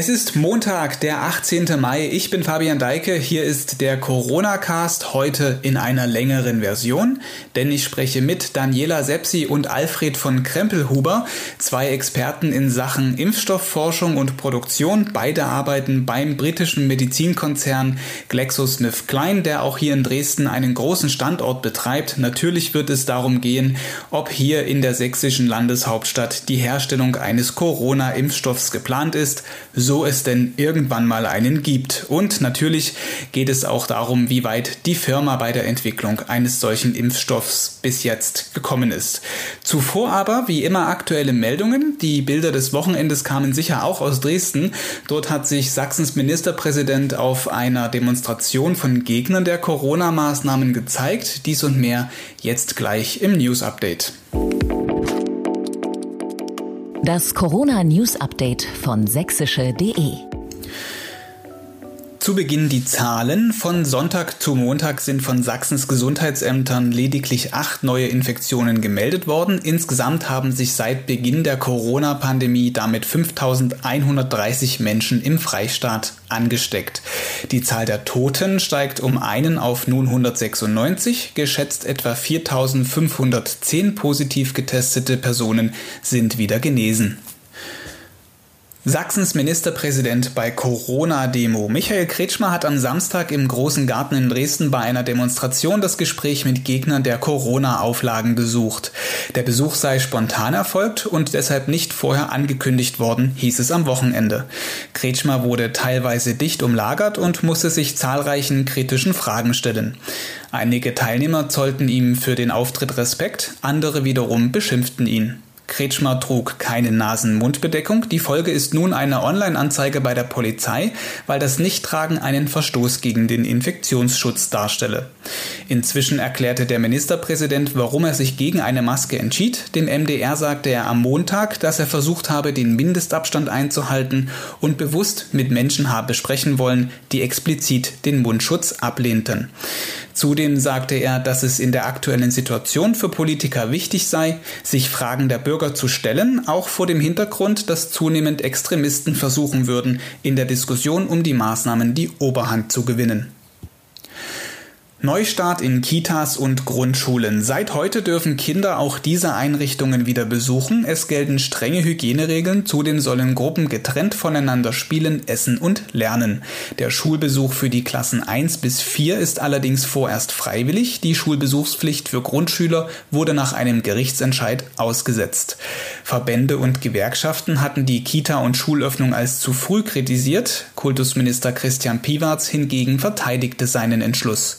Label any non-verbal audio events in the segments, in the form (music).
Es ist Montag, der 18. Mai. Ich bin Fabian Deike. Hier ist der Corona-Cast heute in einer längeren Version, denn ich spreche mit Daniela Sepsi und Alfred von Krempelhuber, zwei Experten in Sachen Impfstoffforschung und Produktion. Beide arbeiten beim britischen Medizinkonzern GlaxoSmithKline, der auch hier in Dresden einen großen Standort betreibt. Natürlich wird es darum gehen, ob hier in der sächsischen Landeshauptstadt die Herstellung eines Corona-Impfstoffs geplant ist so es denn irgendwann mal einen gibt. Und natürlich geht es auch darum, wie weit die Firma bei der Entwicklung eines solchen Impfstoffs bis jetzt gekommen ist. Zuvor aber, wie immer, aktuelle Meldungen. Die Bilder des Wochenendes kamen sicher auch aus Dresden. Dort hat sich Sachsens Ministerpräsident auf einer Demonstration von Gegnern der Corona-Maßnahmen gezeigt. Dies und mehr jetzt gleich im News Update. Das Corona News Update von sächsische.de. Zu Beginn die Zahlen. Von Sonntag zu Montag sind von Sachsens Gesundheitsämtern lediglich acht neue Infektionen gemeldet worden. Insgesamt haben sich seit Beginn der Corona-Pandemie damit 5130 Menschen im Freistaat angesteckt. Die Zahl der Toten steigt um einen auf nun 196. Geschätzt etwa 4510 positiv getestete Personen sind wieder genesen. Sachsens Ministerpräsident bei Corona-Demo. Michael Kretschmer hat am Samstag im Großen Garten in Dresden bei einer Demonstration das Gespräch mit Gegnern der Corona-Auflagen gesucht. Der Besuch sei spontan erfolgt und deshalb nicht vorher angekündigt worden, hieß es am Wochenende. Kretschmer wurde teilweise dicht umlagert und musste sich zahlreichen kritischen Fragen stellen. Einige Teilnehmer zollten ihm für den Auftritt Respekt, andere wiederum beschimpften ihn. Kretschmer trug keine Nasen-Mund-Bedeckung. Die Folge ist nun eine Online-Anzeige bei der Polizei, weil das Nichttragen einen Verstoß gegen den Infektionsschutz darstelle. Inzwischen erklärte der Ministerpräsident, warum er sich gegen eine Maske entschied. Dem MDR sagte er am Montag, dass er versucht habe, den Mindestabstand einzuhalten und bewusst mit Menschen habe sprechen wollen, die explizit den Mundschutz ablehnten. Zudem sagte er, dass es in der aktuellen Situation für Politiker wichtig sei, sich Fragen der Bürger zu stellen, auch vor dem Hintergrund, dass zunehmend Extremisten versuchen würden, in der Diskussion um die Maßnahmen die Oberhand zu gewinnen. Neustart in Kitas und Grundschulen. Seit heute dürfen Kinder auch diese Einrichtungen wieder besuchen. Es gelten strenge Hygieneregeln. Zudem sollen Gruppen getrennt voneinander spielen, essen und lernen. Der Schulbesuch für die Klassen 1 bis 4 ist allerdings vorerst freiwillig. Die Schulbesuchspflicht für Grundschüler wurde nach einem Gerichtsentscheid ausgesetzt. Verbände und Gewerkschaften hatten die Kita- und Schulöffnung als zu früh kritisiert. Kultusminister Christian Piwarz hingegen verteidigte seinen Entschluss.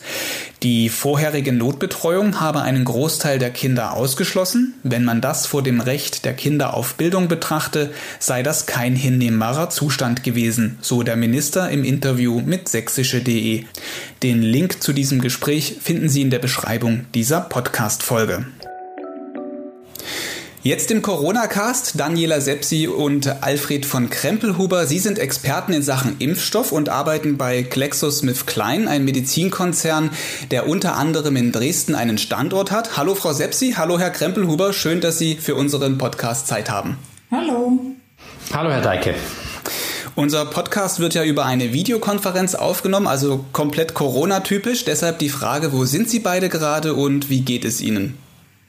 Die vorherige Notbetreuung habe einen Großteil der Kinder ausgeschlossen. Wenn man das vor dem Recht der Kinder auf Bildung betrachte, sei das kein hinnehmbarer Zustand gewesen, so der Minister im Interview mit sächsische.de. Den Link zu diesem Gespräch finden Sie in der Beschreibung dieser Podcast-Folge. Jetzt im Corona-Cast Daniela Sepsi und Alfred von Krempelhuber. Sie sind Experten in Sachen Impfstoff und arbeiten bei GlaxoSmithKline, ein Medizinkonzern, der unter anderem in Dresden einen Standort hat. Hallo Frau Sepsi, hallo Herr Krempelhuber, schön, dass Sie für unseren Podcast Zeit haben. Hallo. Hallo Herr Deike. Unser Podcast wird ja über eine Videokonferenz aufgenommen, also komplett Corona-typisch. Deshalb die Frage, wo sind Sie beide gerade und wie geht es Ihnen?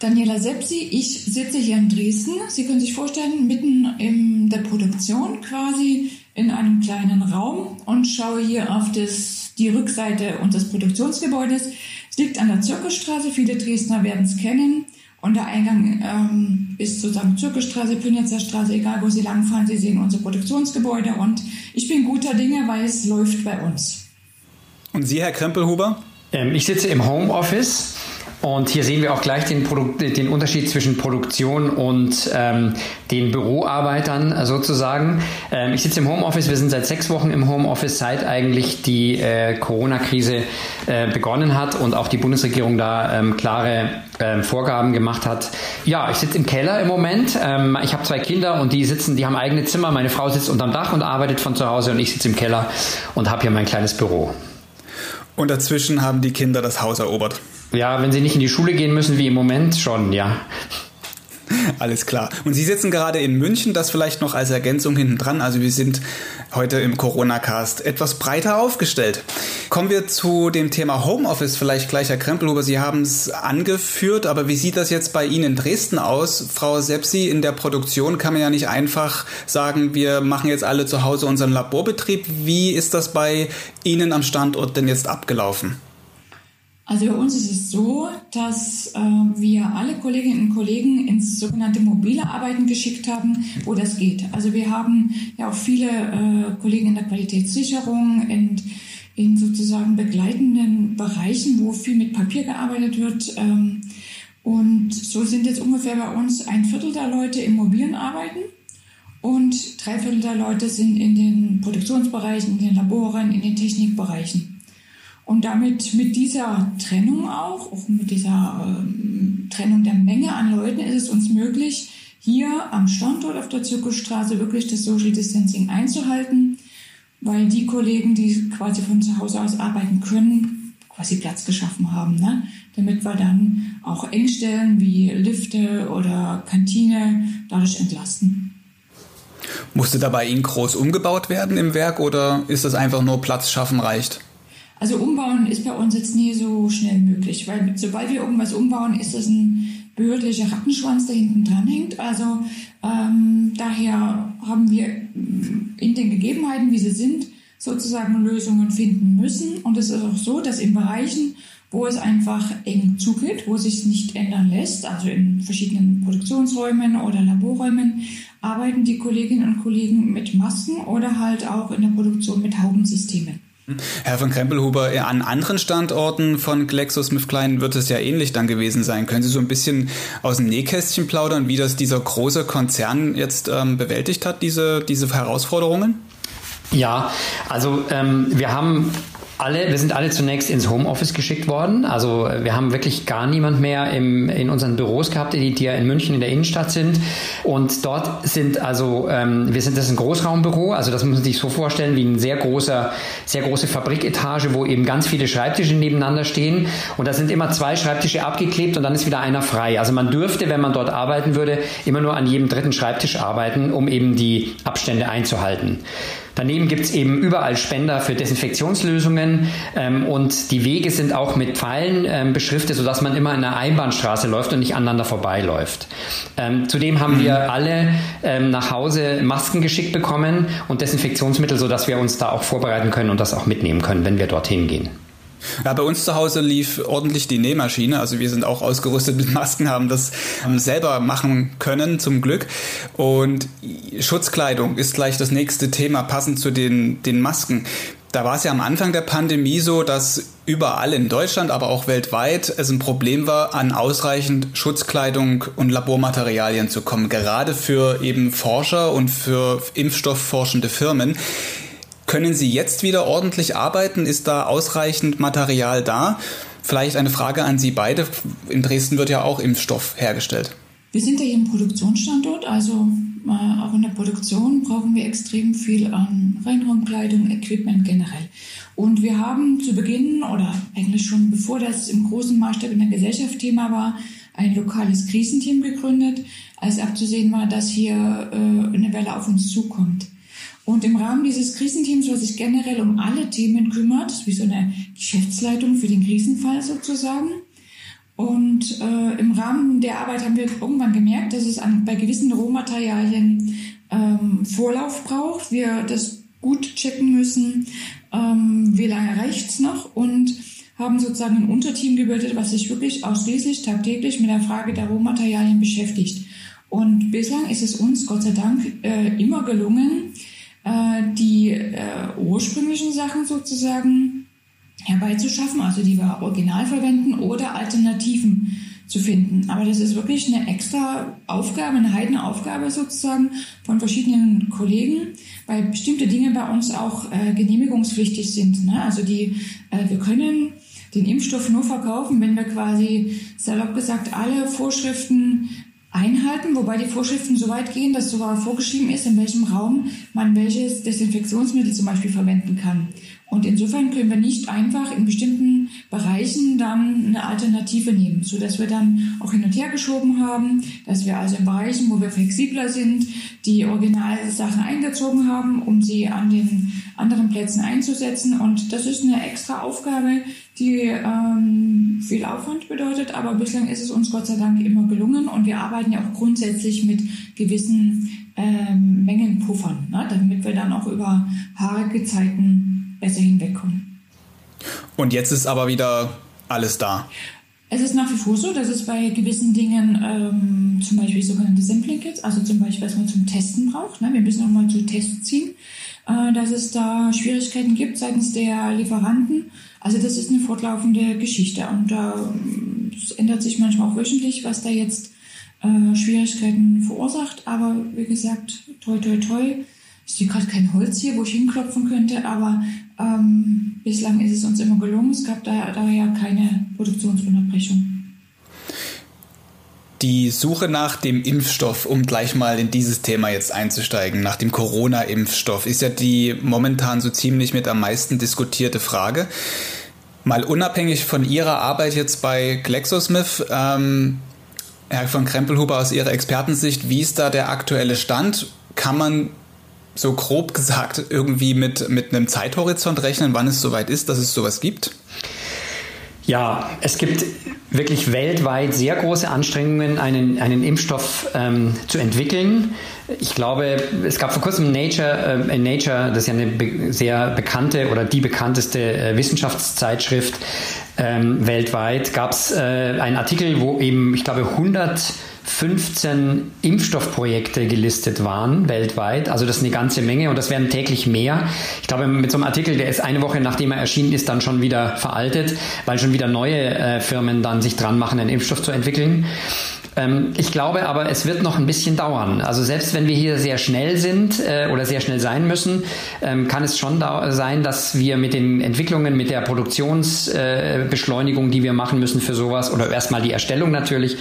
Daniela Sepsi, ich sitze hier in Dresden. Sie können sich vorstellen, mitten in der Produktion quasi in einem kleinen Raum und schaue hier auf das, die Rückseite unseres Produktionsgebäudes. Es liegt an der Zirkelstraße, viele Dresdner werden es kennen. Und der Eingang ähm, ist sozusagen Zirkelstraße, Pünitzer Straße, egal wo Sie langfahren, Sie sehen unser Produktionsgebäude und ich bin guter Dinge, weil es läuft bei uns. Und Sie, Herr Krempelhuber? Ähm, ich sitze im Homeoffice und hier sehen wir auch gleich den, den Unterschied zwischen Produktion und ähm, den Büroarbeitern äh, sozusagen. Ähm, ich sitze im Homeoffice, wir sind seit sechs Wochen im Homeoffice, seit eigentlich die äh, Corona-Krise äh, begonnen hat und auch die Bundesregierung da ähm, klare ähm, Vorgaben gemacht hat. Ja, ich sitze im Keller im Moment. Ähm, ich habe zwei Kinder und die sitzen, die haben eigene Zimmer. Meine Frau sitzt unterm Dach und arbeitet von zu Hause und ich sitze im Keller und habe hier mein kleines Büro. Und dazwischen haben die Kinder das Haus erobert. Ja, wenn sie nicht in die Schule gehen müssen, wie im Moment schon, ja. Alles klar. Und Sie sitzen gerade in München, das vielleicht noch als Ergänzung hinten dran. Also wir sind heute im Corona-Cast etwas breiter aufgestellt. Kommen wir zu dem Thema Homeoffice vielleicht gleich, Herr Krempelhuber. Sie haben es angeführt, aber wie sieht das jetzt bei Ihnen in Dresden aus? Frau Sepsi, in der Produktion kann man ja nicht einfach sagen, wir machen jetzt alle zu Hause unseren Laborbetrieb. Wie ist das bei Ihnen am Standort denn jetzt abgelaufen? Also bei uns ist es so, dass äh, wir alle Kolleginnen und Kollegen ins sogenannte mobile Arbeiten geschickt haben, wo das geht. Also wir haben ja auch viele äh, Kollegen in der Qualitätssicherung, in, in sozusagen begleitenden Bereichen, wo viel mit Papier gearbeitet wird. Ähm, und so sind jetzt ungefähr bei uns ein Viertel der Leute im mobilen Arbeiten und drei Viertel der Leute sind in den Produktionsbereichen, in den Laboren, in den Technikbereichen. Und damit mit dieser Trennung auch, auch mit dieser ähm, Trennung der Menge an Leuten ist es uns möglich, hier am Standort auf der Zirkusstraße wirklich das Social Distancing einzuhalten, weil die Kollegen, die quasi von zu Hause aus arbeiten können, quasi Platz geschaffen haben, ne? damit wir dann auch Engstellen wie Lifte oder Kantine dadurch entlasten. Musste dabei Ihnen groß umgebaut werden im Werk oder ist das einfach nur Platz schaffen reicht? Also umbauen ist bei uns jetzt nie so schnell möglich, weil sobald wir irgendwas umbauen, ist das ein behördlicher Rattenschwanz, der hinten dran hängt. Also ähm, daher haben wir in den Gegebenheiten, wie sie sind, sozusagen Lösungen finden müssen. Und es ist auch so, dass in Bereichen, wo es einfach eng zugeht, wo sich nicht ändern lässt, also in verschiedenen Produktionsräumen oder Laborräumen, arbeiten die Kolleginnen und Kollegen mit Masken oder halt auch in der Produktion mit Haubensystemen. Herr von Krempelhuber, an anderen Standorten von GlaxoSmithKline wird es ja ähnlich dann gewesen sein. Können Sie so ein bisschen aus dem Nähkästchen plaudern, wie das dieser große Konzern jetzt ähm, bewältigt hat, diese, diese Herausforderungen? Ja, also ähm, wir haben alle, wir sind alle zunächst ins Homeoffice geschickt worden. Also wir haben wirklich gar niemand mehr im, in unseren Büros gehabt, die, die ja in München in der Innenstadt sind. Und dort sind also, ähm, wir sind das ein Großraumbüro, also das muss man sich so vorstellen wie ein sehr großer, sehr große Fabriketage, wo eben ganz viele Schreibtische nebeneinander stehen. Und da sind immer zwei Schreibtische abgeklebt und dann ist wieder einer frei. Also man dürfte, wenn man dort arbeiten würde, immer nur an jedem dritten Schreibtisch arbeiten, um eben die Abstände einzuhalten. Daneben gibt es eben überall Spender für Desinfektionslösungen ähm, und die Wege sind auch mit Pfeilen ähm, beschriftet, sodass man immer in einer Einbahnstraße läuft und nicht aneinander vorbeiläuft. Ähm, zudem haben wir mhm. alle ähm, nach Hause Masken geschickt bekommen und Desinfektionsmittel, sodass wir uns da auch vorbereiten können und das auch mitnehmen können, wenn wir dorthin gehen. Ja, bei uns zu Hause lief ordentlich die Nähmaschine. Also wir sind auch ausgerüstet mit Masken, haben das selber machen können, zum Glück. Und Schutzkleidung ist gleich das nächste Thema, passend zu den, den Masken. Da war es ja am Anfang der Pandemie so, dass überall in Deutschland, aber auch weltweit es ein Problem war, an ausreichend Schutzkleidung und Labormaterialien zu kommen, gerade für eben Forscher und für impfstoffforschende Firmen. Können Sie jetzt wieder ordentlich arbeiten? Ist da ausreichend Material da? Vielleicht eine Frage an Sie beide. In Dresden wird ja auch Impfstoff hergestellt. Wir sind ja hier im Produktionsstandort, also äh, auch in der Produktion brauchen wir extrem viel an Reinraumkleidung, Equipment generell. Und wir haben zu Beginn oder eigentlich schon bevor das im großen Maßstab in der Gesellschaft Thema war, ein lokales Krisenteam gegründet, als abzusehen war, dass hier äh, eine Welle auf uns zukommt. Und im Rahmen dieses Krisenteams, was sich generell um alle Themen kümmert, wie so eine Geschäftsleitung für den Krisenfall sozusagen. Und äh, im Rahmen der Arbeit haben wir irgendwann gemerkt, dass es an, bei gewissen Rohmaterialien ähm, Vorlauf braucht. Wir das gut checken müssen, ähm, wie lange reicht's noch und haben sozusagen ein Unterteam gebildet, was sich wirklich ausschließlich tagtäglich mit der Frage der Rohmaterialien beschäftigt. Und bislang ist es uns Gott sei Dank äh, immer gelungen, äh, die äh, ursprünglichen Sachen sozusagen herbeizuschaffen, also die wir original verwenden oder Alternativen zu finden. Aber das ist wirklich eine extra Aufgabe, eine heidene Aufgabe sozusagen von verschiedenen Kollegen, weil bestimmte Dinge bei uns auch äh, genehmigungspflichtig sind. Ne? Also die, äh, wir können den Impfstoff nur verkaufen, wenn wir quasi salopp gesagt alle Vorschriften einhalten, wobei die Vorschriften so weit gehen, dass sogar vorgeschrieben ist, in welchem Raum man welches Desinfektionsmittel zum Beispiel verwenden kann. Und insofern können wir nicht einfach in bestimmten Bereichen dann eine Alternative nehmen, so dass wir dann auch hin und her geschoben haben, dass wir also in Bereichen, wo wir flexibler sind, die Originalsachen eingezogen haben, um sie an den anderen Plätzen einzusetzen. Und das ist eine extra Aufgabe, die ähm, viel Aufwand bedeutet, aber bislang ist es uns Gott sei Dank immer gelungen und wir arbeiten ja auch grundsätzlich mit gewissen ähm, Mengenpuffern, ne, damit wir dann auch über haarige Zeiten besser hinwegkommen. Und jetzt ist aber wieder alles da. Es ist nach wie vor so, dass es bei gewissen Dingen, ähm, zum Beispiel sogenannte Sampling Kits, also zum Beispiel, was man zum Testen braucht, ne, wir müssen nochmal zu Tests ziehen, äh, dass es da Schwierigkeiten gibt seitens der Lieferanten. Also das ist eine fortlaufende Geschichte und äh, es ändert sich manchmal auch wöchentlich, was da jetzt äh, Schwierigkeiten verursacht. Aber wie gesagt, toi toi toi, ich sehe gerade kein Holz hier, wo ich hinklopfen könnte, aber ähm, bislang ist es uns immer gelungen. Es gab daher, daher keine Produktionsunterbrechung. Die Suche nach dem Impfstoff, um gleich mal in dieses Thema jetzt einzusteigen, nach dem Corona-Impfstoff, ist ja die momentan so ziemlich mit am meisten diskutierte Frage. Mal unabhängig von Ihrer Arbeit jetzt bei GlaxoSmith, ähm, Herr von Krempelhuber, aus Ihrer Expertensicht, wie ist da der aktuelle Stand? Kann man so grob gesagt irgendwie mit, mit einem Zeithorizont rechnen, wann es soweit ist, dass es sowas gibt? Ja, es gibt wirklich weltweit sehr große Anstrengungen, einen, einen Impfstoff ähm, zu entwickeln. Ich glaube, es gab vor kurzem Nature, äh, in Nature, das ist ja eine be sehr bekannte oder die bekannteste äh, Wissenschaftszeitschrift ähm, weltweit, gab es äh, einen Artikel, wo eben, ich glaube, 100 15 Impfstoffprojekte gelistet waren weltweit. Also das ist eine ganze Menge und das werden täglich mehr. Ich glaube, mit so einem Artikel, der ist eine Woche nachdem er erschienen ist, dann schon wieder veraltet, weil schon wieder neue äh, Firmen dann sich dran machen, einen Impfstoff zu entwickeln. Ähm, ich glaube aber, es wird noch ein bisschen dauern. Also selbst wenn wir hier sehr schnell sind äh, oder sehr schnell sein müssen, ähm, kann es schon sein, dass wir mit den Entwicklungen, mit der Produktionsbeschleunigung, äh, die wir machen müssen für sowas oder erstmal die Erstellung natürlich,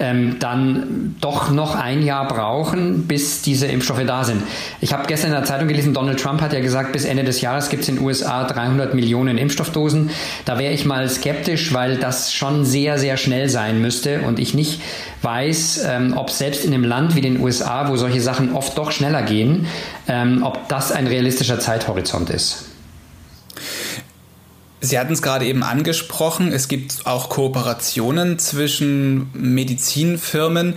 ähm, dann doch noch ein Jahr brauchen, bis diese Impfstoffe da sind. Ich habe gestern in der Zeitung gelesen, Donald Trump hat ja gesagt, bis Ende des Jahres gibt es in den USA 300 Millionen Impfstoffdosen. Da wäre ich mal skeptisch, weil das schon sehr, sehr schnell sein müsste und ich nicht weiß, ähm, ob selbst in einem Land wie den USA, wo solche Sachen oft doch schneller gehen, ähm, ob das ein realistischer Zeithorizont ist. Sie hatten es gerade eben angesprochen, es gibt auch Kooperationen zwischen Medizinfirmen.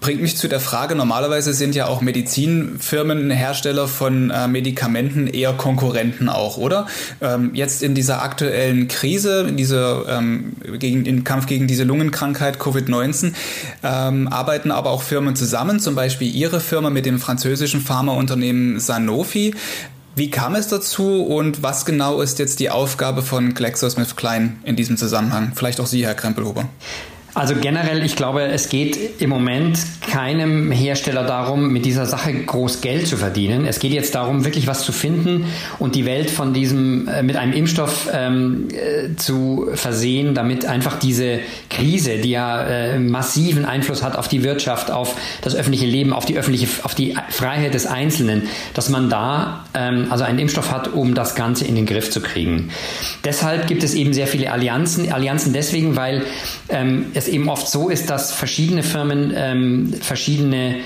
Bringt mich zu der Frage, normalerweise sind ja auch Medizinfirmen Hersteller von äh, Medikamenten eher Konkurrenten auch, oder? Ähm, jetzt in dieser aktuellen Krise, in dieser, ähm, gegen, im Kampf gegen diese Lungenkrankheit Covid-19, ähm, arbeiten aber auch Firmen zusammen, zum Beispiel Ihre Firma mit dem französischen Pharmaunternehmen Sanofi. Wie kam es dazu und was genau ist jetzt die Aufgabe von GlaxoSmithKline in diesem Zusammenhang? Vielleicht auch Sie, Herr Krempelhuber. Also generell, ich glaube, es geht im Moment keinem Hersteller darum, mit dieser Sache groß Geld zu verdienen. Es geht jetzt darum, wirklich was zu finden und die Welt von diesem äh, mit einem Impfstoff ähm, äh, zu versehen, damit einfach diese Krise, die ja äh, massiven Einfluss hat auf die Wirtschaft, auf das öffentliche Leben, auf die öffentliche, auf die Freiheit des Einzelnen, dass man da ähm, also einen Impfstoff hat, um das Ganze in den Griff zu kriegen. Deshalb gibt es eben sehr viele Allianzen. Allianzen deswegen, weil ähm, es eben oft so ist, dass verschiedene Firmen ähm, verschiedene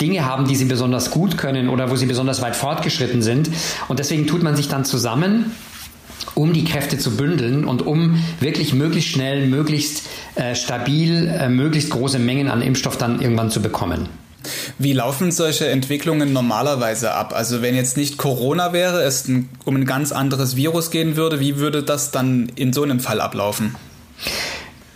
Dinge haben, die sie besonders gut können oder wo sie besonders weit fortgeschritten sind. Und deswegen tut man sich dann zusammen um die Kräfte zu bündeln und um wirklich möglichst schnell, möglichst äh, stabil, äh, möglichst große Mengen an Impfstoff dann irgendwann zu bekommen. Wie laufen solche Entwicklungen normalerweise ab? Also wenn jetzt nicht Corona wäre, es um ein ganz anderes Virus gehen würde, wie würde das dann in so einem Fall ablaufen?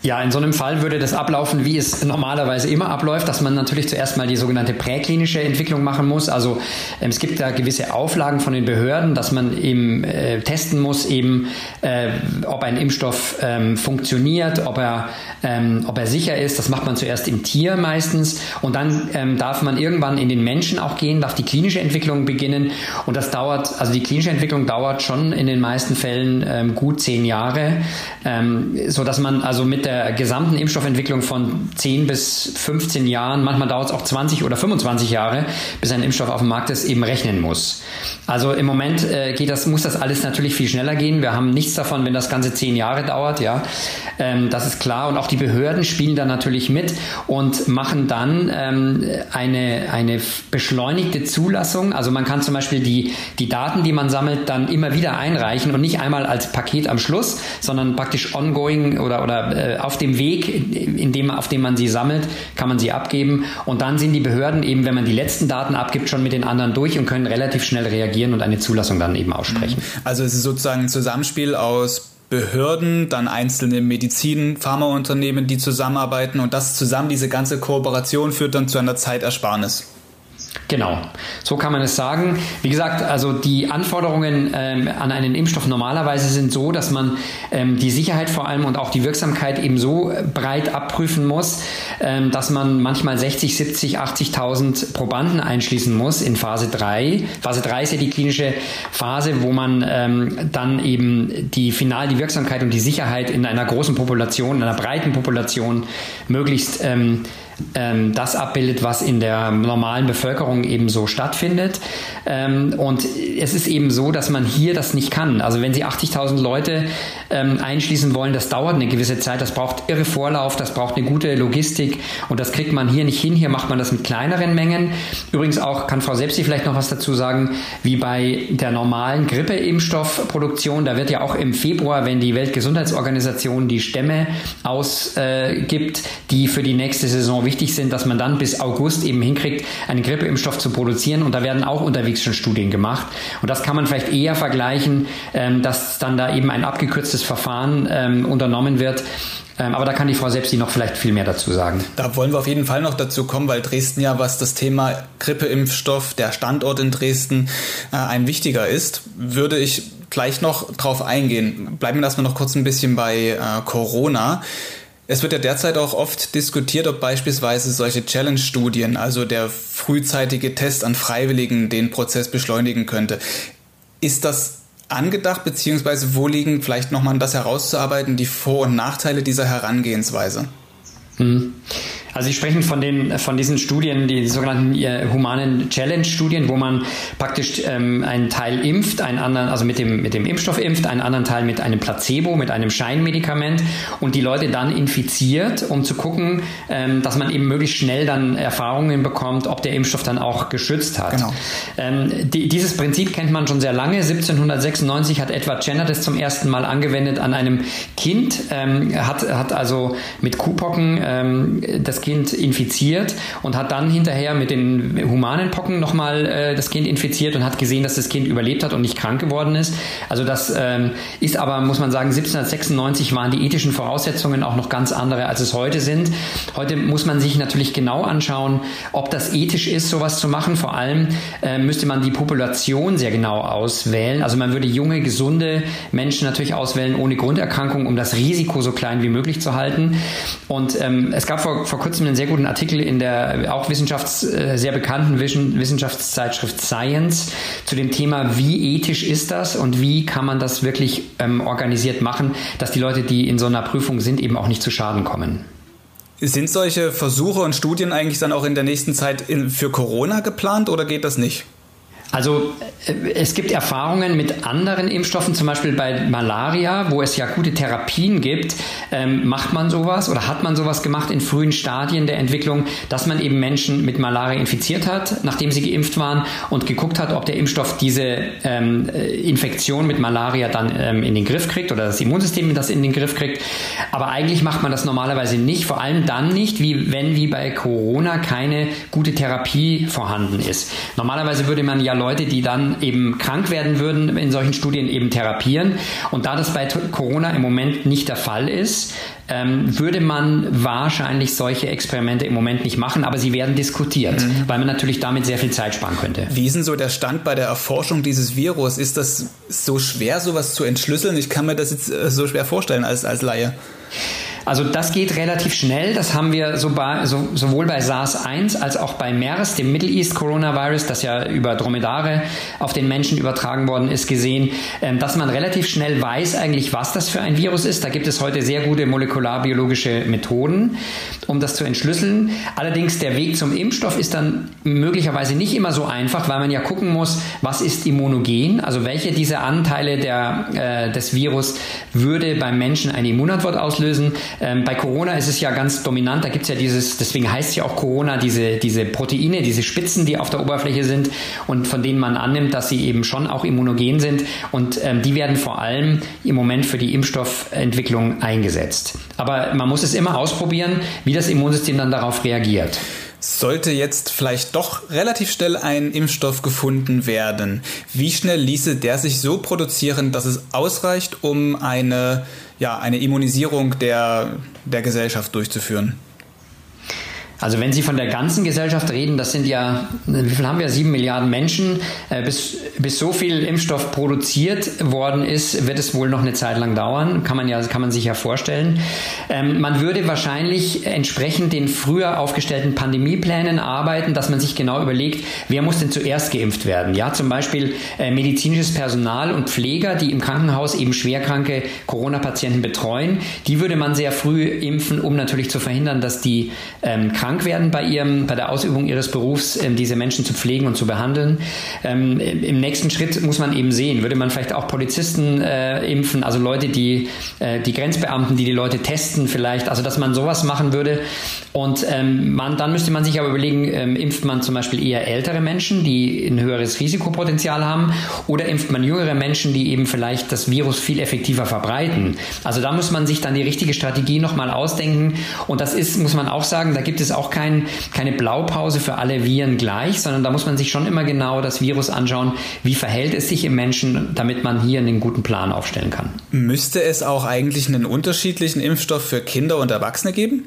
Ja, in so einem Fall würde das ablaufen, wie es normalerweise immer abläuft, dass man natürlich zuerst mal die sogenannte präklinische Entwicklung machen muss. Also ähm, es gibt da gewisse Auflagen von den Behörden, dass man eben äh, testen muss, eben äh, ob ein Impfstoff ähm, funktioniert, ob er, ähm, ob er sicher ist. Das macht man zuerst im Tier meistens und dann ähm, darf man irgendwann in den Menschen auch gehen, darf die klinische Entwicklung beginnen und das dauert, also die klinische Entwicklung dauert schon in den meisten Fällen ähm, gut zehn Jahre, ähm, so man also mit der der gesamten Impfstoffentwicklung von 10 bis 15 Jahren, manchmal dauert es auch 20 oder 25 Jahre, bis ein Impfstoff auf dem Markt ist, eben rechnen muss. Also im Moment äh, geht das, muss das alles natürlich viel schneller gehen. Wir haben nichts davon, wenn das Ganze zehn Jahre dauert, ja. Ähm, das ist klar. Und auch die Behörden spielen da natürlich mit und machen dann ähm, eine, eine beschleunigte Zulassung. Also man kann zum Beispiel die, die Daten, die man sammelt, dann immer wieder einreichen und nicht einmal als Paket am Schluss, sondern praktisch ongoing oder, oder äh, auf dem Weg, in dem, auf dem man sie sammelt, kann man sie abgeben. Und dann sind die Behörden eben, wenn man die letzten Daten abgibt, schon mit den anderen durch und können relativ schnell reagieren und eine Zulassung dann eben aussprechen. Also es ist sozusagen ein Zusammenspiel aus Behörden, dann einzelne Medizin, Pharmaunternehmen, die zusammenarbeiten und das zusammen, diese ganze Kooperation führt dann zu einer Zeitersparnis. Genau, so kann man es sagen. Wie gesagt, also die Anforderungen ähm, an einen Impfstoff normalerweise sind so, dass man ähm, die Sicherheit vor allem und auch die Wirksamkeit eben so breit abprüfen muss, ähm, dass man manchmal 60, 70, 80.000 Probanden einschließen muss in Phase 3. Phase 3 ist ja die klinische Phase, wo man ähm, dann eben die final die Wirksamkeit und die Sicherheit in einer großen Population, in einer breiten Population möglichst ähm, ähm, das abbildet, was in der normalen Bevölkerung eben so stattfindet. Ähm, und es ist eben so, dass man hier das nicht kann. Also wenn Sie 80.000 Leute ähm, einschließen wollen, das dauert eine gewisse Zeit, das braucht irre Vorlauf, das braucht eine gute Logistik und das kriegt man hier nicht hin. Hier macht man das mit kleineren Mengen. Übrigens auch, kann Frau Sepsi vielleicht noch was dazu sagen, wie bei der normalen Grippeimpfstoffproduktion, da wird ja auch im Februar, wenn die Weltgesundheitsorganisation die Stämme ausgibt, die für die nächste Saison wichtig sind, dass man dann bis August eben hinkriegt, einen Grippeimpfstoff zu produzieren. Und da werden auch unterwegs schon Studien gemacht. Und das kann man vielleicht eher vergleichen, ähm, dass dann da eben ein abgekürztes Verfahren ähm, unternommen wird. Ähm, aber da kann die Frau Sepsi noch vielleicht viel mehr dazu sagen. Da wollen wir auf jeden Fall noch dazu kommen, weil Dresden ja, was das Thema Grippeimpfstoff, der Standort in Dresden, äh, ein wichtiger ist, würde ich gleich noch drauf eingehen. Bleiben wir erstmal noch kurz ein bisschen bei äh, Corona. Es wird ja derzeit auch oft diskutiert, ob beispielsweise solche Challenge-Studien, also der frühzeitige Test an Freiwilligen, den Prozess beschleunigen könnte. Ist das angedacht, beziehungsweise wo liegen vielleicht nochmal das herauszuarbeiten, die Vor- und Nachteile dieser Herangehensweise? Hm. Also Sie sprechen von den von diesen Studien, die sogenannten äh, humanen Challenge-Studien, wo man praktisch ähm, einen Teil impft, einen anderen, also mit dem mit dem Impfstoff impft, einen anderen Teil mit einem Placebo, mit einem Scheinmedikament und die Leute dann infiziert, um zu gucken, ähm, dass man eben möglichst schnell dann Erfahrungen bekommt, ob der Impfstoff dann auch geschützt hat. Genau. Ähm, die, dieses Prinzip kennt man schon sehr lange. 1796 hat Edward Jenner das zum ersten Mal angewendet an einem Kind, ähm, hat hat also mit Kuhpocken ähm, das Kind infiziert und hat dann hinterher mit den humanen Pocken nochmal äh, das Kind infiziert und hat gesehen, dass das Kind überlebt hat und nicht krank geworden ist. Also das ähm, ist aber, muss man sagen, 1796 waren die ethischen Voraussetzungen auch noch ganz andere, als es heute sind. Heute muss man sich natürlich genau anschauen, ob das ethisch ist, sowas zu machen. Vor allem äh, müsste man die Population sehr genau auswählen. Also man würde junge, gesunde Menschen natürlich auswählen ohne Grunderkrankung, um das Risiko so klein wie möglich zu halten. Und ähm, es gab vor, vor kurzem einen sehr guten Artikel in der auch Wissenschafts-, äh, sehr bekannten Wissenschaftszeitschrift Science zu dem Thema, wie ethisch ist das und wie kann man das wirklich ähm, organisiert machen, dass die Leute, die in so einer Prüfung sind, eben auch nicht zu Schaden kommen. Sind solche Versuche und Studien eigentlich dann auch in der nächsten Zeit in, für Corona geplant oder geht das nicht? Also äh, es gibt Erfahrungen mit anderen Impfstoffen, zum Beispiel bei Malaria, wo es ja gute Therapien gibt. Ähm, macht man sowas oder hat man sowas gemacht in frühen Stadien der Entwicklung, dass man eben Menschen mit Malaria infiziert hat, nachdem sie geimpft waren und geguckt hat, ob der Impfstoff diese ähm, äh, Infektion mit Malaria dann ähm, in den Griff kriegt oder das Immunsystem das in den Griff kriegt. Aber eigentlich macht man das normalerweise nicht, vor allem dann nicht, wie wenn wie bei Corona keine gute Therapie vorhanden ist. Normalerweise würde man ja Leute, die dann eben krank werden würden, in solchen Studien eben therapieren. Und da das bei Corona im Moment nicht der Fall ist, ähm, würde man wahrscheinlich solche Experimente im Moment nicht machen, aber sie werden diskutiert, mhm. weil man natürlich damit sehr viel Zeit sparen könnte. Wie ist denn so der Stand bei der Erforschung dieses Virus? Ist das so schwer, sowas zu entschlüsseln? Ich kann mir das jetzt äh, so schwer vorstellen als, als Laie. Also das geht relativ schnell. Das haben wir so bei, so, sowohl bei SARS-1 als auch bei MERS, dem Middle East Coronavirus, das ja über Dromedare auf den Menschen übertragen worden ist, gesehen, ähm, dass man relativ schnell weiß eigentlich, was das für ein Virus ist. Da gibt es heute sehr gute molekularbiologische Methoden, um das zu entschlüsseln. Allerdings der Weg zum Impfstoff ist dann möglicherweise nicht immer so einfach, weil man ja gucken muss, was ist immunogen, also welche dieser Anteile der, äh, des Virus würde beim Menschen eine Immunantwort auslösen. Ähm, bei Corona ist es ja ganz dominant, da gibt es ja dieses, deswegen heißt ja auch Corona, diese, diese Proteine, diese Spitzen, die auf der Oberfläche sind und von denen man annimmt, dass sie eben schon auch immunogen sind und ähm, die werden vor allem im Moment für die Impfstoffentwicklung eingesetzt. Aber man muss es immer ausprobieren, wie das Immunsystem dann darauf reagiert. Sollte jetzt vielleicht doch relativ schnell ein Impfstoff gefunden werden, wie schnell ließe der sich so produzieren, dass es ausreicht, um eine, ja, eine Immunisierung der, der Gesellschaft durchzuführen? Also wenn Sie von der ganzen Gesellschaft reden, das sind ja, wie viel haben wir? Sieben Milliarden Menschen. Äh, bis, bis so viel Impfstoff produziert worden ist, wird es wohl noch eine Zeit lang dauern. Kann man ja, kann man sich ja vorstellen. Ähm, man würde wahrscheinlich entsprechend den früher aufgestellten Pandemieplänen arbeiten, dass man sich genau überlegt, wer muss denn zuerst geimpft werden? Ja, zum Beispiel äh, medizinisches Personal und Pfleger, die im Krankenhaus eben schwerkranke Corona-Patienten betreuen. Die würde man sehr früh impfen, um natürlich zu verhindern, dass die ähm, krank werden bei ihrem, bei der Ausübung ihres Berufs, ähm, diese Menschen zu pflegen und zu behandeln. Ähm, Im nächsten Schritt muss man eben sehen, würde man vielleicht auch Polizisten äh, impfen, also Leute, die, äh, die Grenzbeamten, die die Leute testen vielleicht, also dass man sowas machen würde. Und ähm, man, dann müsste man sich aber überlegen, ähm, impft man zum Beispiel eher ältere Menschen, die ein höheres Risikopotenzial haben, oder impft man jüngere Menschen, die eben vielleicht das Virus viel effektiver verbreiten. Also da muss man sich dann die richtige Strategie nochmal ausdenken. Und das ist, muss man auch sagen, da gibt es auch kein, keine Blaupause für alle Viren gleich, sondern da muss man sich schon immer genau das Virus anschauen, wie verhält es sich im Menschen, damit man hier einen guten Plan aufstellen kann. Müsste es auch eigentlich einen unterschiedlichen Impfstoff für Kinder und Erwachsene geben?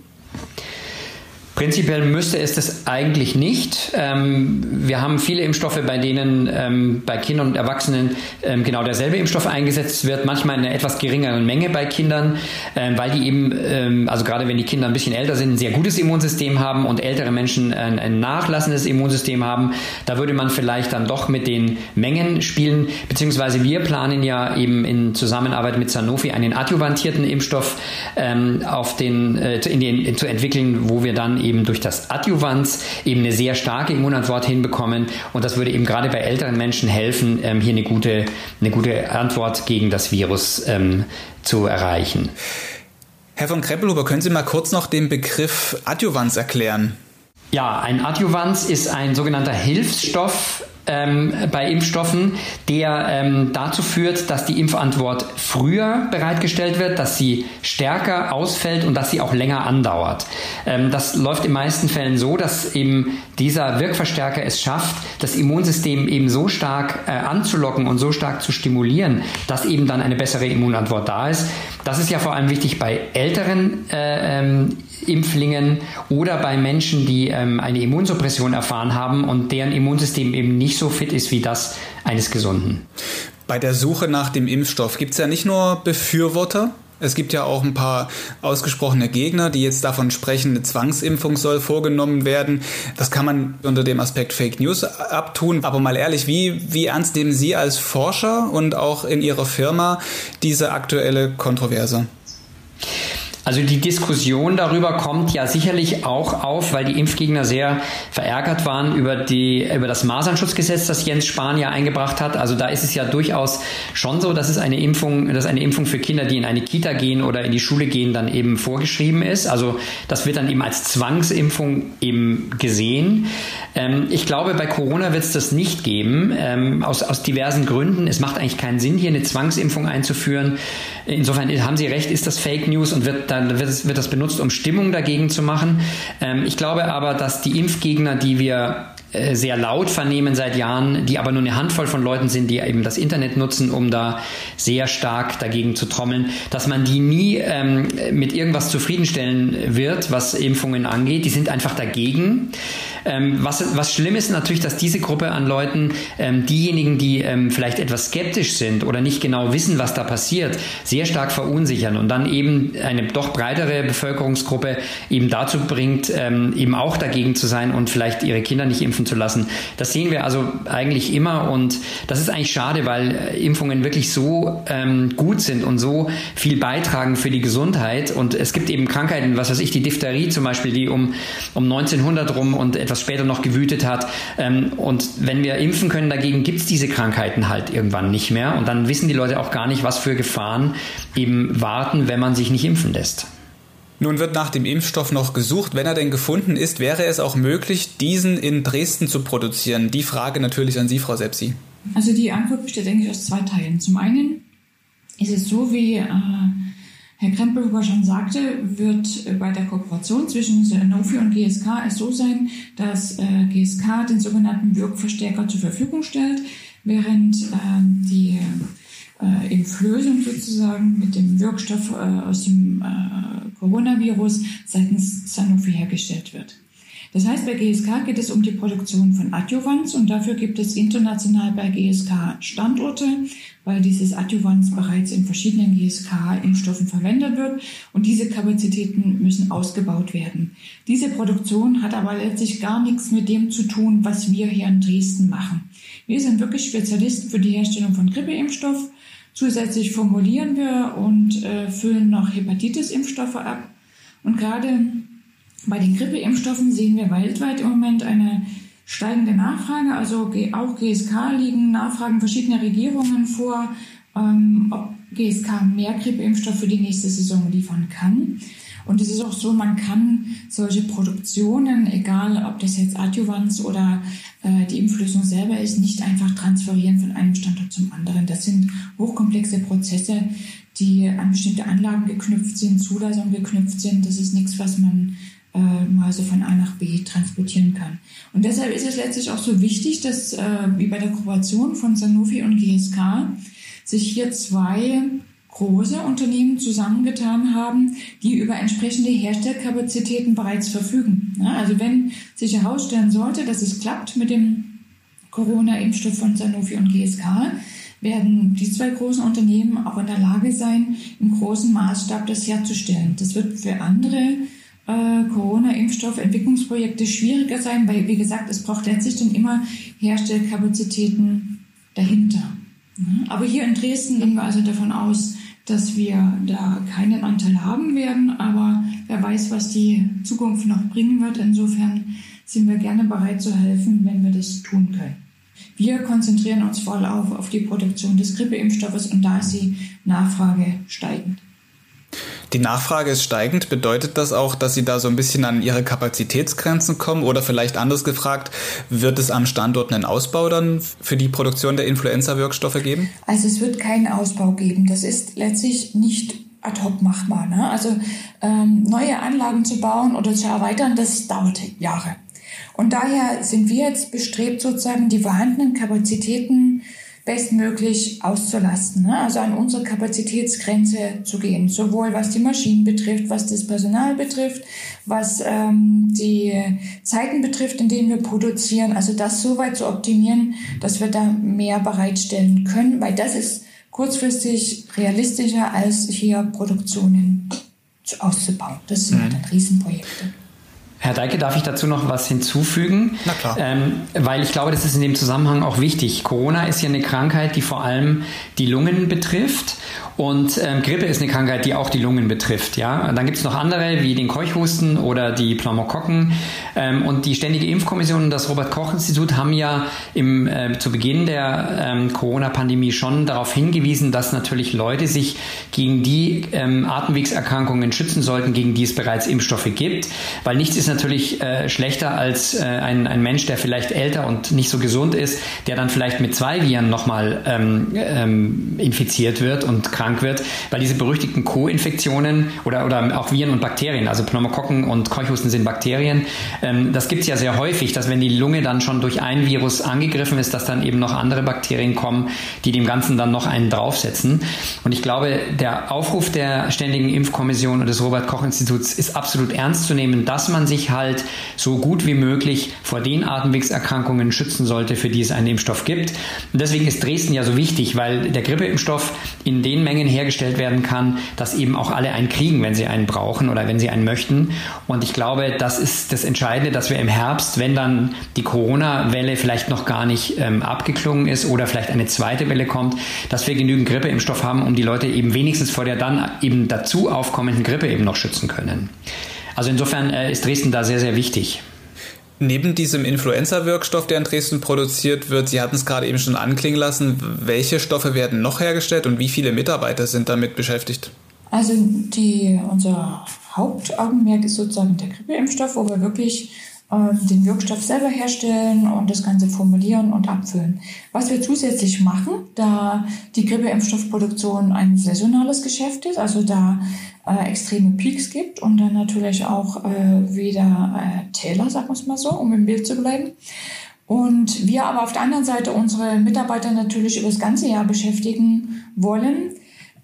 Prinzipiell müsste es das eigentlich nicht. Ähm, wir haben viele Impfstoffe, bei denen ähm, bei Kindern und Erwachsenen ähm, genau derselbe Impfstoff eingesetzt wird, manchmal in einer etwas geringeren Menge bei Kindern, weil die eben, also gerade wenn die Kinder ein bisschen älter sind, ein sehr gutes Immunsystem haben und ältere Menschen ein, nachlassendes Immunsystem haben. Da würde man vielleicht dann doch mit den Mengen spielen, beziehungsweise wir planen ja eben in Zusammenarbeit mit Sanofi einen adjuvantierten Impfstoff auf den, äh, in den, zu entwickeln, wo wir dann eben durch das Adjuvans eben eine sehr starke Immunantwort hinbekommen. Und das würde eben gerade bei älteren Menschen helfen, ähm, hier eine gute, eine gute Antwort gegen das Virus ähm, zu erreichen. Herr von Kreppelhuber, können Sie mal kurz noch den Begriff Adjuvans erklären? Ja, ein Adjuvans ist ein sogenannter Hilfsstoff, ähm, bei Impfstoffen, der ähm, dazu führt, dass die Impfantwort früher bereitgestellt wird, dass sie stärker ausfällt und dass sie auch länger andauert. Ähm, das läuft in meisten Fällen so, dass eben dieser Wirkverstärker es schafft, das Immunsystem eben so stark äh, anzulocken und so stark zu stimulieren, dass eben dann eine bessere Immunantwort da ist. Das ist ja vor allem wichtig bei älteren äh, ähm, Impflingen oder bei Menschen, die ähm, eine Immunsuppression erfahren haben und deren Immunsystem eben nicht so fit ist wie das eines Gesunden. Bei der Suche nach dem Impfstoff gibt es ja nicht nur Befürworter, es gibt ja auch ein paar ausgesprochene Gegner, die jetzt davon sprechen, eine Zwangsimpfung soll vorgenommen werden. Das kann man unter dem Aspekt Fake News abtun. Aber mal ehrlich, wie, wie ernst nehmen Sie als Forscher und auch in Ihrer Firma diese aktuelle Kontroverse? Also die Diskussion darüber kommt ja sicherlich auch auf, weil die Impfgegner sehr verärgert waren über, die, über das Masernschutzgesetz, das Jens Spahn ja eingebracht hat. Also da ist es ja durchaus schon so, dass es eine Impfung, dass eine Impfung für Kinder, die in eine Kita gehen oder in die Schule gehen, dann eben vorgeschrieben ist. Also das wird dann eben als Zwangsimpfung eben gesehen. Ähm, ich glaube, bei Corona wird es das nicht geben, ähm, aus, aus diversen Gründen. Es macht eigentlich keinen Sinn, hier eine Zwangsimpfung einzuführen. Insofern haben Sie recht, ist das Fake News und wird dann wird, es, wird das benutzt, um Stimmung dagegen zu machen. Ähm, ich glaube aber, dass die Impfgegner, die wir äh, sehr laut vernehmen seit Jahren, die aber nur eine Handvoll von Leuten sind, die eben das Internet nutzen, um da sehr stark dagegen zu trommeln, dass man die nie ähm, mit irgendwas zufriedenstellen wird, was Impfungen angeht. Die sind einfach dagegen. Ähm, was, was schlimm ist natürlich, dass diese Gruppe an Leuten, ähm, diejenigen, die ähm, vielleicht etwas skeptisch sind oder nicht genau wissen, was da passiert, sehr stark verunsichern und dann eben eine doch breitere Bevölkerungsgruppe eben dazu bringt, ähm, eben auch dagegen zu sein und vielleicht ihre Kinder nicht impfen zu lassen. Das sehen wir also eigentlich immer und das ist eigentlich schade, weil äh, Impfungen wirklich so ähm, gut sind und so viel beitragen für die Gesundheit und es gibt eben Krankheiten, was weiß ich, die Diphtherie zum Beispiel, die um, um 1900 rum und etwas später noch gewütet hat ähm, und wenn wir impfen können dagegen, gibt es diese Krankheiten halt irgendwann nicht mehr und dann wissen die Leute auch gar nicht, was für Gefahren eben warten, wenn man sich nicht impfen lässt. Nun wird nach dem Impfstoff noch gesucht. Wenn er denn gefunden ist, wäre es auch möglich, diesen in Dresden zu produzieren? Die Frage natürlich an Sie, Frau Sepsi. Also die Antwort besteht eigentlich aus zwei Teilen. Zum einen ist es so, wie äh, Herr Krempelhuber schon sagte, wird bei der Kooperation zwischen Sanofi und GSK es so sein, dass äh, GSK den sogenannten Wirkverstärker zur Verfügung stellt, während äh, die äh, Impflösung sozusagen mit dem Wirkstoff äh, aus dem äh, Coronavirus seitens Sanofi hergestellt wird. Das heißt, bei GSK geht es um die Produktion von Adjuvans und dafür gibt es international bei GSK Standorte, weil dieses Adjuvans bereits in verschiedenen GSK-Impfstoffen verwendet wird und diese Kapazitäten müssen ausgebaut werden. Diese Produktion hat aber letztlich gar nichts mit dem zu tun, was wir hier in Dresden machen. Wir sind wirklich Spezialisten für die Herstellung von Grippeimpfstoff. Zusätzlich formulieren wir und äh, füllen noch Hepatitis-Impfstoffe ab. Und gerade bei den Grippeimpfstoffen sehen wir weltweit im Moment eine steigende Nachfrage. Also auch GSK liegen Nachfragen verschiedener Regierungen vor, ähm, ob GSK mehr Grippeimpfstoff für die nächste Saison liefern kann. Und es ist auch so, man kann solche Produktionen, egal ob das jetzt Adjuvans oder äh, die Impflösung selber ist, nicht einfach transferieren von einem Standort zum anderen. Das sind hochkomplexe Prozesse, die an bestimmte Anlagen geknüpft sind, Zulassungen geknüpft sind. Das ist nichts, was man äh, so von A nach B transportieren kann. Und deshalb ist es letztlich auch so wichtig, dass äh, wie bei der Kooperation von Sanofi und GSK sich hier zwei große Unternehmen zusammengetan haben, die über entsprechende Herstellkapazitäten bereits verfügen. Also wenn sich herausstellen sollte, dass es klappt mit dem Corona-Impfstoff von Sanofi und GSK, werden die zwei großen Unternehmen auch in der Lage sein, im großen Maßstab das herzustellen. Das wird für andere äh, Corona-Impfstoff-Entwicklungsprojekte schwieriger sein, weil, wie gesagt, es braucht letztlich dann immer Herstellkapazitäten dahinter. Aber hier in Dresden gehen wir also davon aus, dass wir da keinen Anteil haben werden, aber wer weiß, was die Zukunft noch bringen wird. Insofern sind wir gerne bereit zu helfen, wenn wir das tun können. Wir konzentrieren uns voll auf, auf die Produktion des Grippeimpfstoffes und da ist die Nachfrage steigend. Die Nachfrage ist steigend. Bedeutet das auch, dass Sie da so ein bisschen an Ihre Kapazitätsgrenzen kommen? Oder vielleicht anders gefragt, wird es am Standort einen Ausbau dann für die Produktion der Influenza-Wirkstoffe geben? Also es wird keinen Ausbau geben. Das ist letztlich nicht ad hoc machbar. Ne? Also ähm, neue Anlagen zu bauen oder zu erweitern, das dauert Jahre. Und daher sind wir jetzt bestrebt, sozusagen die vorhandenen Kapazitäten bestmöglich auszulasten, ne? also an unsere Kapazitätsgrenze zu gehen, sowohl was die Maschinen betrifft, was das Personal betrifft, was ähm, die Zeiten betrifft, in denen wir produzieren, also das so weit zu optimieren, dass wir da mehr bereitstellen können, weil das ist kurzfristig realistischer, als hier Produktionen auszubauen. Das sind mhm. dann Riesenprojekte. Herr Deike, darf ich dazu noch was hinzufügen? Na klar. Ähm, weil ich glaube, das ist in dem Zusammenhang auch wichtig. Corona ist ja eine Krankheit, die vor allem die Lungen betrifft. Und ähm, Grippe ist eine Krankheit, die auch die Lungen betrifft. Ja? Dann gibt es noch andere, wie den Keuchhusten oder die Pneumokokken. Ähm, und die Ständige Impfkommission und das Robert-Koch-Institut haben ja im, äh, zu Beginn der ähm, Corona-Pandemie schon darauf hingewiesen, dass natürlich Leute sich gegen die ähm, Atemwegserkrankungen schützen sollten, gegen die es bereits Impfstoffe gibt. Weil nichts ist natürlich äh, schlechter als äh, ein, ein Mensch, der vielleicht älter und nicht so gesund ist, der dann vielleicht mit zwei Viren nochmal ähm, ähm, infiziert wird und krank krank wird, weil diese berüchtigten Co-Infektionen oder, oder auch Viren und Bakterien, also Pneumokokken und Keuchhusten sind Bakterien, ähm, das gibt es ja sehr häufig, dass wenn die Lunge dann schon durch ein Virus angegriffen ist, dass dann eben noch andere Bakterien kommen, die dem Ganzen dann noch einen draufsetzen. Und ich glaube, der Aufruf der Ständigen Impfkommission und des Robert-Koch-Instituts ist absolut ernst zu nehmen, dass man sich halt so gut wie möglich vor den Atemwegserkrankungen schützen sollte, für die es einen Impfstoff gibt. Und deswegen ist Dresden ja so wichtig, weil der Grippeimpfstoff in den Mengen hergestellt werden kann, dass eben auch alle einen kriegen, wenn sie einen brauchen oder wenn sie einen möchten. Und ich glaube, das ist das Entscheidende, dass wir im Herbst, wenn dann die Corona-Welle vielleicht noch gar nicht ähm, abgeklungen ist oder vielleicht eine zweite Welle kommt, dass wir genügend Grippeimpfstoff haben, um die Leute eben wenigstens vor der dann eben dazu aufkommenden Grippe eben noch schützen können. Also insofern äh, ist Dresden da sehr, sehr wichtig. Neben diesem Influenza-Wirkstoff, der in Dresden produziert wird, Sie hatten es gerade eben schon anklingen lassen, welche Stoffe werden noch hergestellt und wie viele Mitarbeiter sind damit beschäftigt? Also die, unser Hauptaugenmerk ist sozusagen der Grippeimpfstoff, wo wir wirklich ähm, den Wirkstoff selber herstellen und das Ganze formulieren und abfüllen. Was wir zusätzlich machen, da die Grippeimpfstoffproduktion ein saisonales Geschäft ist, also da äh, extreme Peaks gibt und dann natürlich auch äh, wieder äh, Täler, sagen wir es mal so, um im Bild zu bleiben. Und wir aber auf der anderen Seite unsere Mitarbeiter natürlich über das ganze Jahr beschäftigen wollen,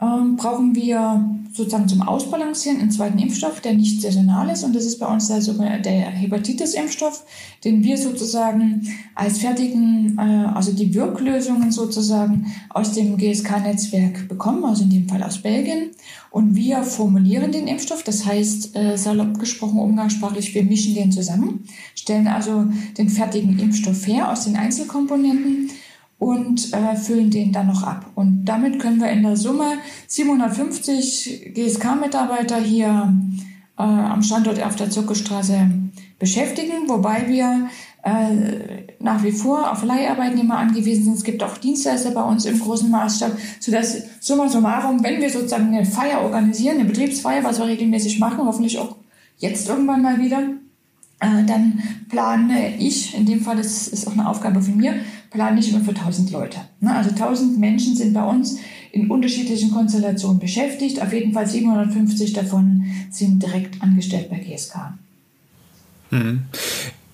ähm, brauchen wir sozusagen zum Ausbalancieren einen zweiten Impfstoff, der nicht saisonal ist. Und das ist bei uns also der Hepatitis-Impfstoff, den wir sozusagen als fertigen, äh, also die Wirklösungen sozusagen aus dem GSK-Netzwerk bekommen, also in dem Fall aus Belgien. Und wir formulieren den Impfstoff, das heißt, äh, salopp gesprochen, umgangssprachlich, wir mischen den zusammen, stellen also den fertigen Impfstoff her aus den Einzelkomponenten und äh, füllen den dann noch ab. Und damit können wir in der Summe 750 GSK-Mitarbeiter hier äh, am Standort auf der Zuckerstraße beschäftigen, wobei wir äh, nach wie vor auf Leiharbeitnehmer angewiesen sind. Es gibt auch Dienstleister bei uns im großen Maßstab, sodass summa summarum, wenn wir sozusagen eine Feier organisieren, eine Betriebsfeier, was wir regelmäßig machen, hoffentlich auch jetzt irgendwann mal wieder, äh, dann plane ich, in dem Fall das ist auch eine Aufgabe von mir, plane ich immer für 1000 Leute. Ne? Also 1000 Menschen sind bei uns in unterschiedlichen Konstellationen beschäftigt. Auf jeden Fall 750 davon sind direkt angestellt bei GSK.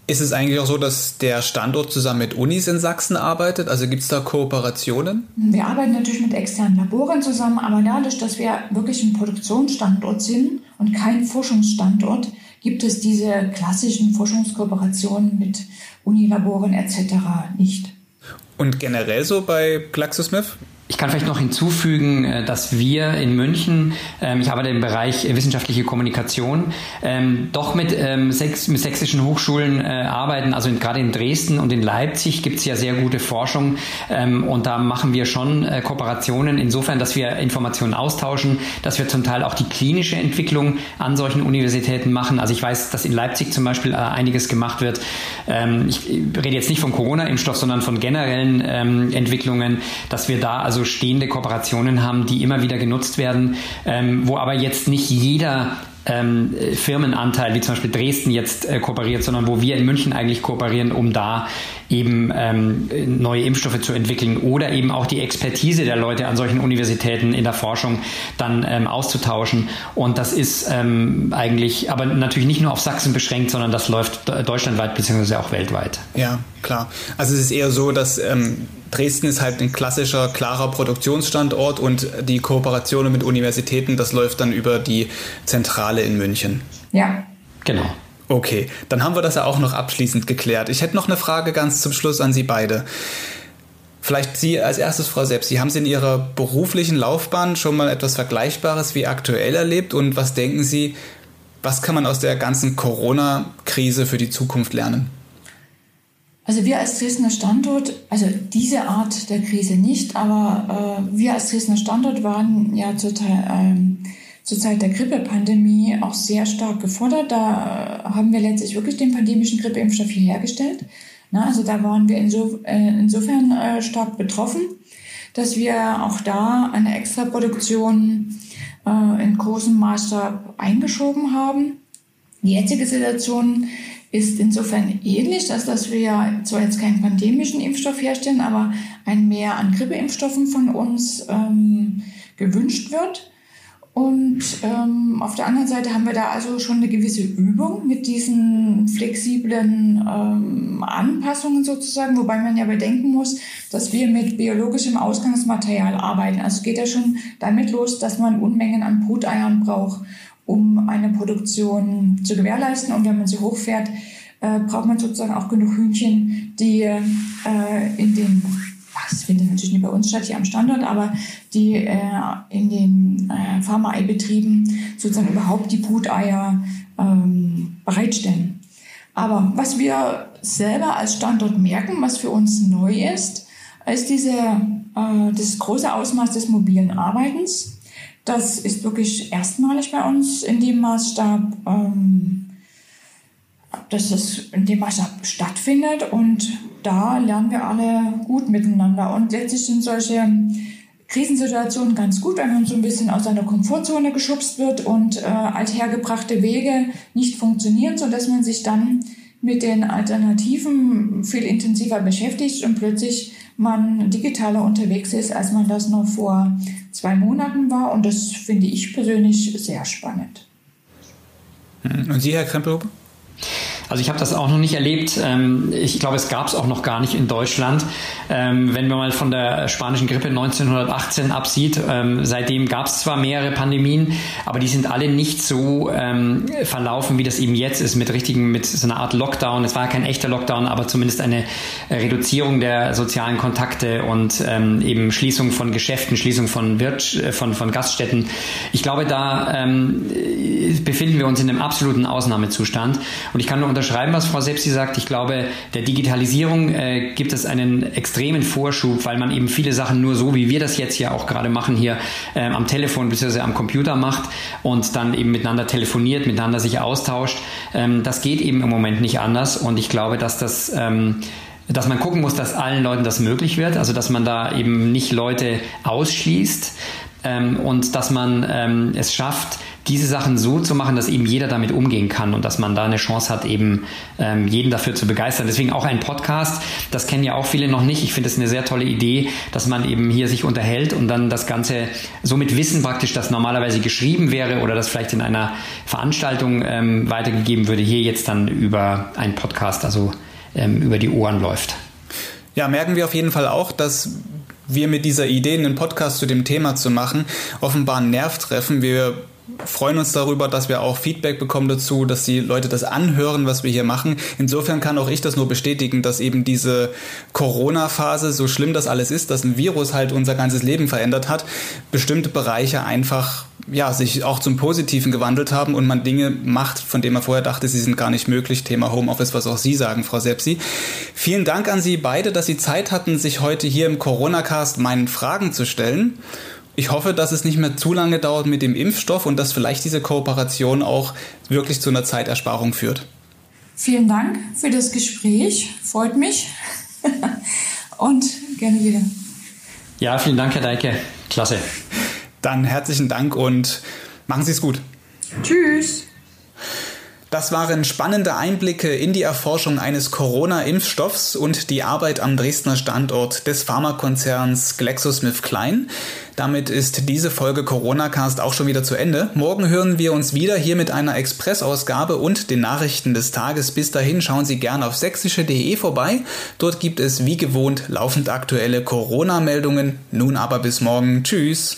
Ist es eigentlich auch so, dass der Standort zusammen mit Unis in Sachsen arbeitet? Also gibt es da Kooperationen? Wir arbeiten natürlich mit externen Laboren zusammen, aber dadurch, dass wir wirklich ein Produktionsstandort sind und kein Forschungsstandort, gibt es diese klassischen Forschungskooperationen mit Unilaboren etc. nicht. Und generell so bei GlaxoSmith? Ich kann vielleicht noch hinzufügen, äh, dass wir in München, ähm, ich arbeite im Bereich wissenschaftliche Kommunikation, ähm, doch mit, ähm, mit sächsischen Hochschulen äh, arbeiten. Also gerade in Dresden und in Leipzig gibt es ja sehr gute Forschung und da machen wir schon äh, Kooperationen insofern, dass wir Informationen austauschen, dass wir zum Teil auch die klinische Entwicklung an solchen Universitäten machen. Also ich weiß, dass in Leipzig zum Beispiel einiges gemacht wird. Ich rede jetzt nicht vom Corona-Impfstoff, sondern von generellen Entwicklungen, dass wir da also also stehende Kooperationen haben, die immer wieder genutzt werden, ähm, wo aber jetzt nicht jeder ähm, Firmenanteil, wie zum Beispiel Dresden jetzt äh, kooperiert, sondern wo wir in München eigentlich kooperieren, um da eben ähm, neue Impfstoffe zu entwickeln oder eben auch die Expertise der Leute an solchen Universitäten in der Forschung dann ähm, auszutauschen. Und das ist ähm, eigentlich aber natürlich nicht nur auf Sachsen beschränkt, sondern das läuft deutschlandweit bzw. auch weltweit. Ja, klar. Also es ist eher so, dass ähm, Dresden ist halt ein klassischer, klarer Produktionsstandort und die Kooperationen mit Universitäten, das läuft dann über die Zentrale in München. Ja. Genau. Okay, dann haben wir das ja auch noch abschließend geklärt. Ich hätte noch eine Frage ganz zum Schluss an Sie beide. Vielleicht Sie als erstes, Frau Sepp, Sie haben es in Ihrer beruflichen Laufbahn schon mal etwas Vergleichbares wie aktuell erlebt und was denken Sie, was kann man aus der ganzen Corona-Krise für die Zukunft lernen? Also wir als Dresdner Standort, also diese Art der Krise nicht, aber äh, wir als Dresdner Standort waren ja zur, ähm, zur Zeit der Grippepandemie auch sehr stark gefordert. Da äh, haben wir letztlich wirklich den pandemischen Grippeimpfstoff hier hergestellt. Na, also da waren wir inso, äh, insofern äh, stark betroffen, dass wir auch da eine Extraproduktion äh, in großem Maßstab eingeschoben haben. Die jetzige Situation ist insofern ähnlich, dass wir zwar jetzt keinen pandemischen Impfstoff herstellen, aber ein Mehr an Grippeimpfstoffen von uns ähm, gewünscht wird. Und ähm, auf der anderen Seite haben wir da also schon eine gewisse Übung mit diesen flexiblen ähm, Anpassungen sozusagen, wobei man ja bedenken muss, dass wir mit biologischem Ausgangsmaterial arbeiten. Also geht ja schon damit los, dass man Unmengen an Bruteiern braucht, um eine Produktion zu gewährleisten. Und wenn man sie hochfährt, äh, braucht man sozusagen auch genug Hühnchen, die äh, in den das findet natürlich nicht bei uns statt, hier am Standort, aber die äh, in den äh, Pharmaeibetrieben sozusagen überhaupt die Bruteier ähm, bereitstellen. Aber was wir selber als Standort merken, was für uns neu ist, ist diese, äh, das große Ausmaß des mobilen Arbeitens. Das ist wirklich erstmalig bei uns in dem Maßstab. Ähm, dass es in dem Maßstab stattfindet und da lernen wir alle gut miteinander. Und letztlich sind solche Krisensituationen ganz gut, wenn man so ein bisschen aus seiner Komfortzone geschubst wird und äh, althergebrachte Wege nicht funktionieren, sodass man sich dann mit den Alternativen viel intensiver beschäftigt und plötzlich man digitaler unterwegs ist, als man das noch vor zwei Monaten war. Und das finde ich persönlich sehr spannend. Und Sie, Herr Krempelhuber? Also ich habe das auch noch nicht erlebt. Ähm, ich glaube, es gab es auch noch gar nicht in Deutschland. Ähm, wenn man mal von der spanischen Grippe 1918 absieht, ähm, seitdem gab es zwar mehrere Pandemien, aber die sind alle nicht so verlaufen, wie das eben jetzt ist, mit richtigen, mit so einer Art Lockdown. Es war kein echter Lockdown, aber zumindest eine Reduzierung der sozialen Kontakte und eben Schließung von Geschäften, Schließung von, Wirt, äh, von, von Gaststätten. Ich glaube, da befinden wir uns in einem absoluten Ausnahmezustand. Und ich kann nur unterschreiben, was Frau Sepsi sagt. Ich glaube, der Digitalisierung äh, gibt es einen extremen Vorschub, weil man eben viele Sachen nur so, wie wir das jetzt ja auch gerade machen, hier äh, am Telefon bzw. am Computer macht und dann eben miteinander telefoniert, miteinander sich austauscht. Ähm, das geht eben im Moment nicht anders und ich glaube, dass das ähm, dass man gucken muss, dass allen Leuten das möglich wird, also dass man da eben nicht Leute ausschließt ähm, und dass man ähm, es schafft, diese Sachen so zu machen, dass eben jeder damit umgehen kann und dass man da eine Chance hat, eben ähm, jeden dafür zu begeistern. Deswegen auch ein Podcast, das kennen ja auch viele noch nicht. Ich finde es eine sehr tolle Idee, dass man eben hier sich unterhält und dann das Ganze so mit Wissen praktisch, das normalerweise geschrieben wäre oder das vielleicht in einer Veranstaltung ähm, weitergegeben würde, hier jetzt dann über einen Podcast, also ähm, über die Ohren läuft. Ja, merken wir auf jeden Fall auch, dass wir mit dieser Idee, einen Podcast zu dem Thema zu machen, offenbar einen Nerv treffen. Wir freuen uns darüber, dass wir auch Feedback bekommen dazu, dass die Leute das anhören, was wir hier machen. Insofern kann auch ich das nur bestätigen, dass eben diese Corona-Phase, so schlimm das alles ist, dass ein Virus halt unser ganzes Leben verändert hat, bestimmte Bereiche einfach ja, sich auch zum Positiven gewandelt haben und man Dinge macht, von denen man vorher dachte, sie sind gar nicht möglich. Thema Homeoffice, was auch Sie sagen, Frau Sepsi. Vielen Dank an Sie beide, dass Sie Zeit hatten, sich heute hier im Corona-Cast meinen Fragen zu stellen. Ich hoffe, dass es nicht mehr zu lange dauert mit dem Impfstoff und dass vielleicht diese Kooperation auch wirklich zu einer Zeitersparung führt. Vielen Dank für das Gespräch. Freut mich. (laughs) und gerne wieder. Ja, vielen Dank, Herr Deike. Klasse. Dann herzlichen Dank und machen Sie es gut. Tschüss. Das waren spannende Einblicke in die Erforschung eines Corona-Impfstoffs und die Arbeit am Dresdner Standort des Pharmakonzerns GlaxoSmithKline. Damit ist diese Folge Corona-Cast auch schon wieder zu Ende. Morgen hören wir uns wieder hier mit einer Expressausgabe und den Nachrichten des Tages. Bis dahin schauen Sie gerne auf sächsische.de vorbei. Dort gibt es wie gewohnt laufend aktuelle Corona-Meldungen. Nun aber bis morgen. Tschüss.